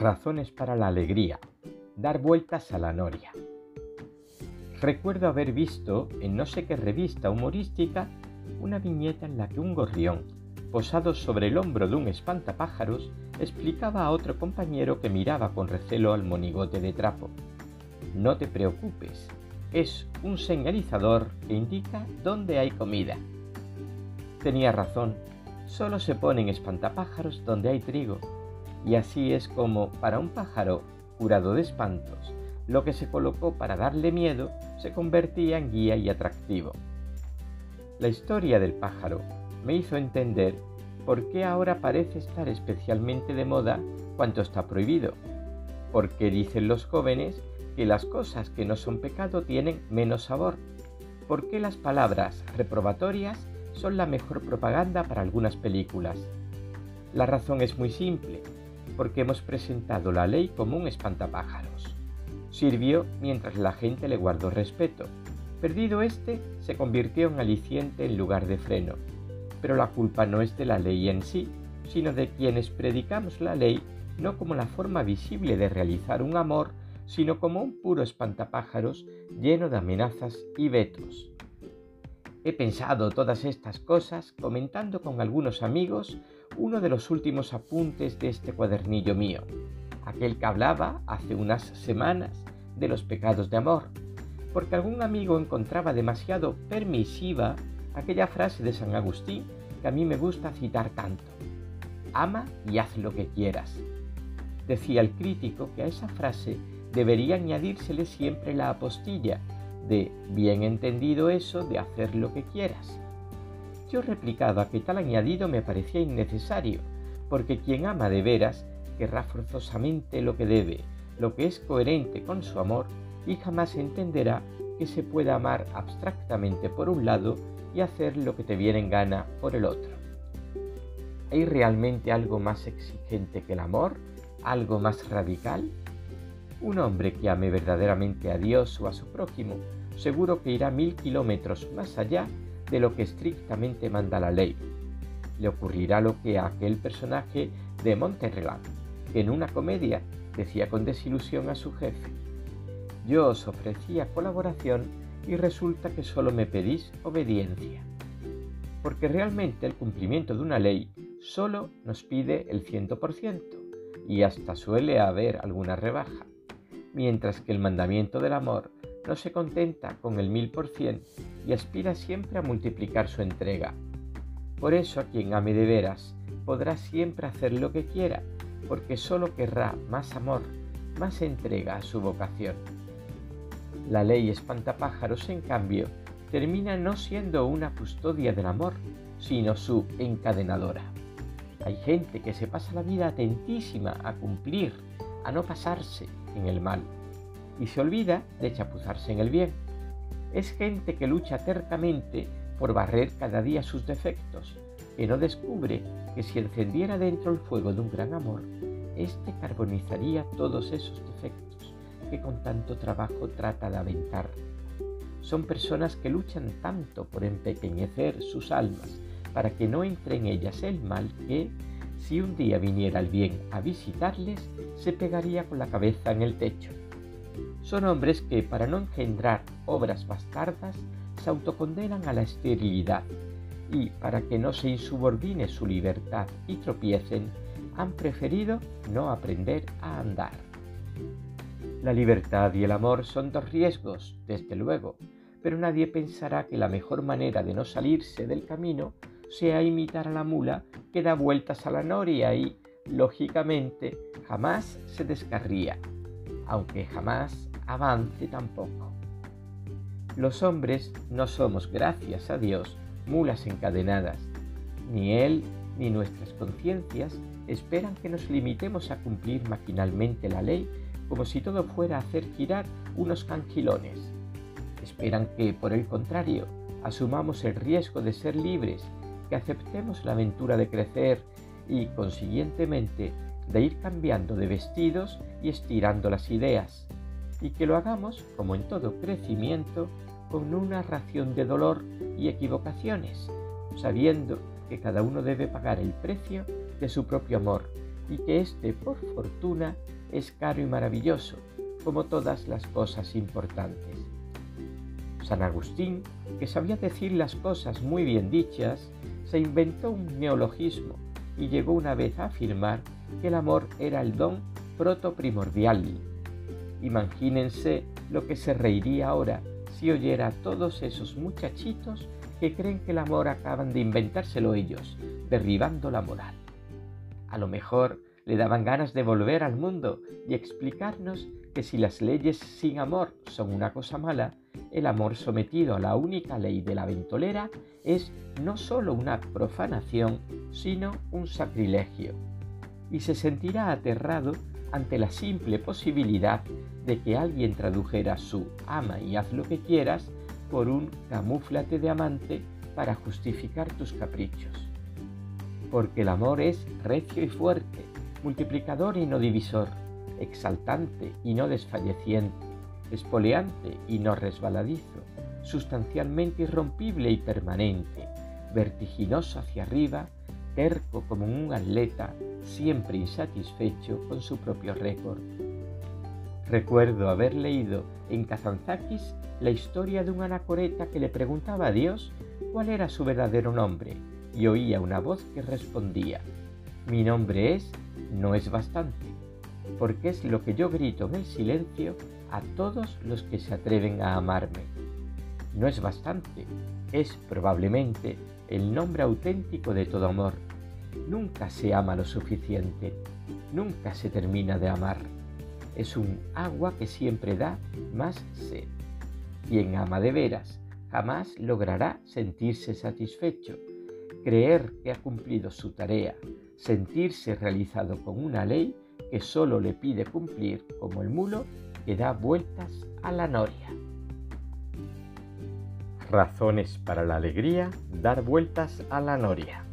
Razones para la alegría. Dar vueltas a la noria. Recuerdo haber visto en no sé qué revista humorística una viñeta en la que un gorrión, posado sobre el hombro de un espantapájaros, explicaba a otro compañero que miraba con recelo al monigote de trapo. No te preocupes, es un señalizador que indica dónde hay comida. Tenía razón, solo se ponen espantapájaros donde hay trigo y así es como, para un pájaro curado de espantos, lo que se colocó para darle miedo se convertía en guía y atractivo. La historia del pájaro me hizo entender por qué ahora parece estar especialmente de moda cuanto está prohibido. Porque dicen los jóvenes que las cosas que no son pecado tienen menos sabor. Porque las palabras reprobatorias son la mejor propaganda para algunas películas. La razón es muy simple porque hemos presentado la ley como un espantapájaros. Sirvió mientras la gente le guardó respeto. Perdido este, se convirtió en aliciente en lugar de freno. Pero la culpa no es de la ley en sí, sino de quienes predicamos la ley no como la forma visible de realizar un amor, sino como un puro espantapájaros lleno de amenazas y vetos. He pensado todas estas cosas comentando con algunos amigos uno de los últimos apuntes de este cuadernillo mío, aquel que hablaba hace unas semanas de los pecados de amor, porque algún amigo encontraba demasiado permisiva aquella frase de San Agustín que a mí me gusta citar tanto. Ama y haz lo que quieras. Decía el crítico que a esa frase debería añadírsele siempre la apostilla de bien entendido eso de hacer lo que quieras. Yo replicaba que tal añadido me parecía innecesario, porque quien ama de veras querrá forzosamente lo que debe, lo que es coherente con su amor, y jamás entenderá que se pueda amar abstractamente por un lado y hacer lo que te viene en gana por el otro. ¿Hay realmente algo más exigente que el amor? ¿Algo más radical? Un hombre que ame verdaderamente a Dios o a su prójimo, seguro que irá mil kilómetros más allá de lo que estrictamente manda la ley. Le ocurrirá lo que a aquel personaje de Monterrey, que en una comedia decía con desilusión a su jefe, yo os ofrecía colaboración y resulta que solo me pedís obediencia. Porque realmente el cumplimiento de una ley solo nos pide el ciento por ciento y hasta suele haber alguna rebaja mientras que el mandamiento del amor no se contenta con el mil por cien y aspira siempre a multiplicar su entrega. Por eso a quien ame de veras podrá siempre hacer lo que quiera, porque solo querrá más amor, más entrega a su vocación. La ley espantapájaros, en cambio, termina no siendo una custodia del amor, sino su encadenadora. Hay gente que se pasa la vida atentísima a cumplir, a no pasarse, en el mal y se olvida de chapuzarse en el bien. Es gente que lucha tercamente por barrer cada día sus defectos, que no descubre que si encendiera dentro el fuego de un gran amor, éste carbonizaría todos esos defectos que con tanto trabajo trata de aventar. Son personas que luchan tanto por empequeñecer sus almas para que no entre en ellas el mal que, si un día viniera el bien a visitarles, se pegaría con la cabeza en el techo. Son hombres que, para no engendrar obras bastardas, se autocondenan a la esterilidad y, para que no se insubordine su libertad y tropiecen, han preferido no aprender a andar. La libertad y el amor son dos riesgos, desde luego, pero nadie pensará que la mejor manera de no salirse del camino sea imitar a la mula que da vueltas a la noria y, lógicamente, jamás se descarría, aunque jamás avance tampoco. Los hombres no somos, gracias a Dios, mulas encadenadas. Ni Él ni nuestras conciencias esperan que nos limitemos a cumplir maquinalmente la ley como si todo fuera a hacer girar unos cangilones. Esperan que, por el contrario, asumamos el riesgo de ser libres que aceptemos la aventura de crecer y, consiguientemente, de ir cambiando de vestidos y estirando las ideas, y que lo hagamos, como en todo crecimiento, con una ración de dolor y equivocaciones, sabiendo que cada uno debe pagar el precio de su propio amor y que éste, por fortuna, es caro y maravilloso, como todas las cosas importantes. San Agustín, que sabía decir las cosas muy bien dichas, se inventó un neologismo y llegó una vez a afirmar que el amor era el don protoprimordial. Imagínense lo que se reiría ahora si oyera a todos esos muchachitos que creen que el amor acaban de inventárselo ellos, derribando la moral. A lo mejor le daban ganas de volver al mundo y explicarnos que si las leyes sin amor son una cosa mala, el amor sometido a la única ley de la ventolera es no sólo una profanación, sino un sacrilegio. Y se sentirá aterrado ante la simple posibilidad de que alguien tradujera su ama y haz lo que quieras por un camúflate de amante para justificar tus caprichos. Porque el amor es recio y fuerte, multiplicador y no divisor, exaltante y no desfalleciente, espoleante y no resbaladizo, sustancialmente irrompible y permanente, vertiginoso hacia arriba, terco como un atleta, siempre insatisfecho con su propio récord. Recuerdo haber leído en Kazantzakis la historia de un anacoreta que le preguntaba a Dios cuál era su verdadero nombre y oía una voz que respondía, mi nombre es no es bastante, porque es lo que yo grito en el silencio a todos los que se atreven a amarme. No es bastante, es probablemente el nombre auténtico de todo amor. Nunca se ama lo suficiente, nunca se termina de amar. Es un agua que siempre da más sed. Quien ama de veras jamás logrará sentirse satisfecho, creer que ha cumplido su tarea, sentirse realizado con una ley que solo le pide cumplir como el mulo que da vueltas a la noria. Razones para la alegría, dar vueltas a la noria.